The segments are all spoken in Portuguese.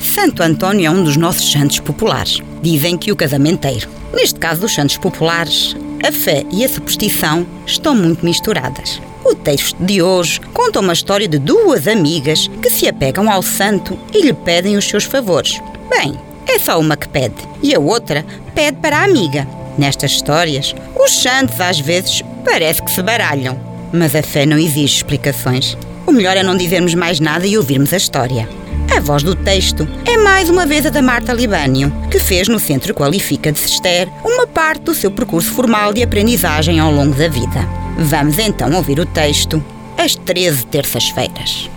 Santo António é um dos nossos santos populares. Dizem que o casamenteiro. Neste caso dos santos populares, a fé e a superstição estão muito misturadas. O texto de hoje conta uma história de duas amigas que se apegam ao santo e lhe pedem os seus favores. Bem, é só uma que pede e a outra pede para a amiga. Nestas histórias, os santos às vezes parece que se baralham, mas a fé não exige explicações. O melhor é não dizermos mais nada e ouvirmos a história. A voz do texto é mais uma vez a da Marta Libânio, que fez no Centro Qualifica de Sester uma parte do seu percurso formal de aprendizagem ao longo da vida. Vamos então ouvir o texto As 13 Terças-feiras.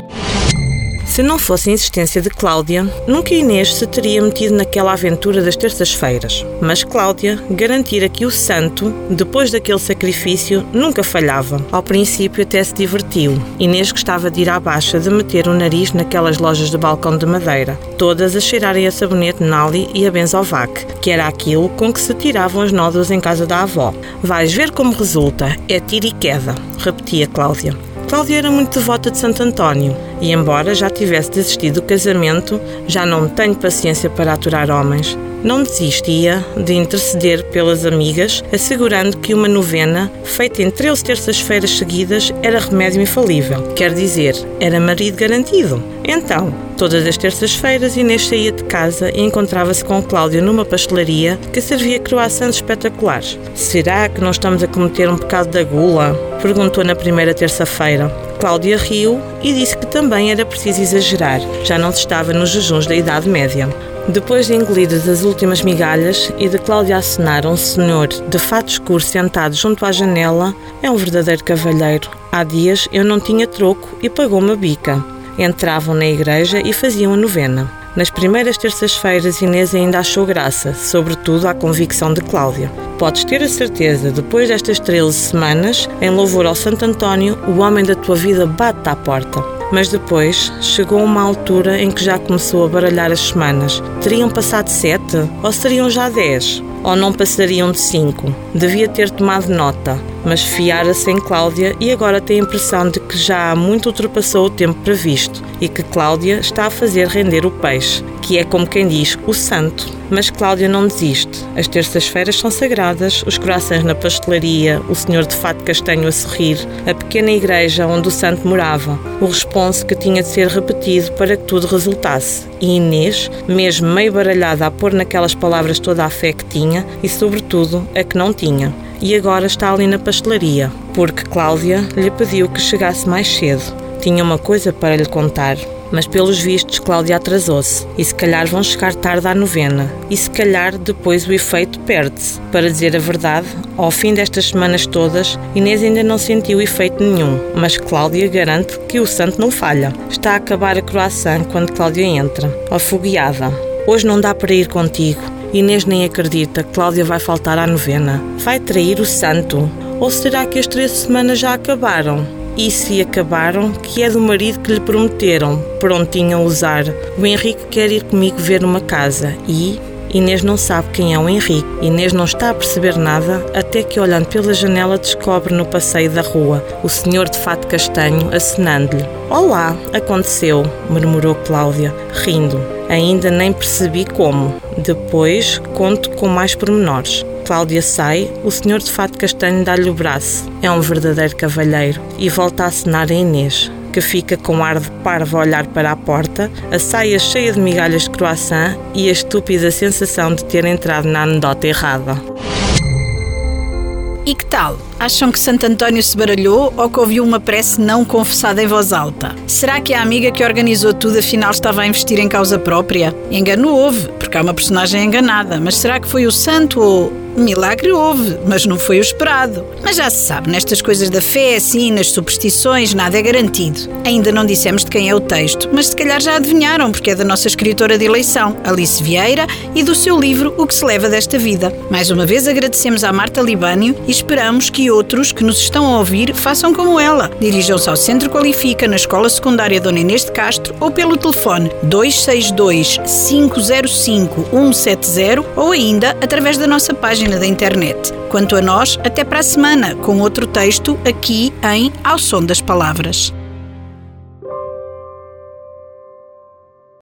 Se não fosse a insistência de Cláudia, nunca Inês se teria metido naquela aventura das terças-feiras. Mas Cláudia garantira que o santo, depois daquele sacrifício, nunca falhava. Ao princípio até se divertiu. Inês gostava de ir à baixa de meter o nariz naquelas lojas de balcão de madeira, todas a cheirarem a sabonete Nali e a Benzovac, que era aquilo com que se tiravam os nódulos em casa da avó. Vais ver como resulta, é tiro e queda, repetia Cláudia. Cláudia era muito devota de Santo António e, embora já tivesse desistido do casamento, já não tenho paciência para aturar homens. Não desistia de interceder pelas amigas, assegurando que uma novena, feita em 13 terças-feiras seguidas, era remédio infalível. Quer dizer, era marido garantido. Então, todas as terças-feiras, Inês saía de casa e encontrava-se com Cláudia numa pastelaria que servia croissants espetaculares. Será que não estamos a cometer um pecado da gula? Perguntou na primeira terça-feira. Cláudia riu e disse que também era preciso exagerar, já não se estava nos jejuns da Idade Média. Depois de engolidas as últimas migalhas e de Cláudia acenar um senhor de fato escuro sentado junto à janela, é um verdadeiro cavalheiro. Há dias eu não tinha troco e pagou-me a bica. Entravam na igreja e faziam a novena. Nas primeiras terças-feiras, Inês ainda achou graça, sobretudo à convicção de Cláudia. Podes ter a certeza, depois destas 13 semanas, em louvor ao Santo António, o homem da tua vida bate à porta. Mas depois chegou uma altura em que já começou a baralhar as semanas. Teriam passado sete? Ou seriam já dez? Ou não passariam de cinco? Devia ter tomado nota mas fiara-se em Cláudia e agora tem a impressão de que já há muito ultrapassou o tempo previsto e que Cláudia está a fazer render o peixe, que é como quem diz o santo. Mas Cláudia não desiste. As terças-feiras são sagradas, os corações na pastelaria, o senhor de fato castanho a sorrir, a pequena igreja onde o santo morava, o responso que tinha de ser repetido para que tudo resultasse. E Inês, mesmo meio baralhada a pôr naquelas palavras toda a fé que tinha e, sobretudo, a que não tinha e agora está ali na pastelaria, porque Cláudia lhe pediu que chegasse mais cedo. Tinha uma coisa para lhe contar, mas pelos vistos Cláudia atrasou-se e se calhar vão chegar tarde à novena e se calhar depois o efeito perde-se. Para dizer a verdade, ao fim destas semanas todas, Inês ainda não sentiu efeito nenhum, mas Cláudia garante que o santo não falha. Está a acabar a croissant quando Cláudia entra, afogueada. Hoje não dá para ir contigo. Inês nem acredita, Cláudia vai faltar à novena. Vai trair o santo? Ou será que as três semanas já acabaram? E se acabaram, que é do marido que lhe prometeram, prontinho a usar. O Henrique quer ir comigo ver uma casa e Inês não sabe quem é o Henrique. Inês não está a perceber nada até que, olhando pela janela, descobre no passeio da rua o senhor de fato castanho acenando-lhe. Olá, aconteceu, murmurou Cláudia, rindo. Ainda nem percebi como. Depois conto com mais pormenores. Cláudia sai, o senhor de fato castanho dá-lhe o braço. É um verdadeiro cavalheiro e volta a acenar a Inês, que fica com ar de parvo a olhar para a porta, a saia cheia de migalhas de croissant e a estúpida sensação de ter entrado na anedota errada. E que tal? Acham que Santo António se baralhou ou que ouviu uma prece não confessada em voz alta? Será que a amiga que organizou tudo afinal estava a investir em causa própria? Engano houve, porque há uma personagem enganada, mas será que foi o santo ou Milagre houve, mas não foi o esperado. Mas já se sabe, nestas coisas da fé, assim, nas superstições, nada é garantido. Ainda não dissemos de quem é o texto, mas se calhar já adivinharam, porque é da nossa escritora de eleição, Alice Vieira, e do seu livro O que se leva desta vida. Mais uma vez agradecemos à Marta Libânio e esperamos que outros que nos estão a ouvir façam como ela. Dirijam-se ao Centro Qualifica, na Escola Secundária Dona Inês de Castro, ou pelo telefone 262 505 170 ou ainda através da nossa página página da internet. Quanto a nós, até para a semana, com outro texto aqui em Ao Som das Palavras.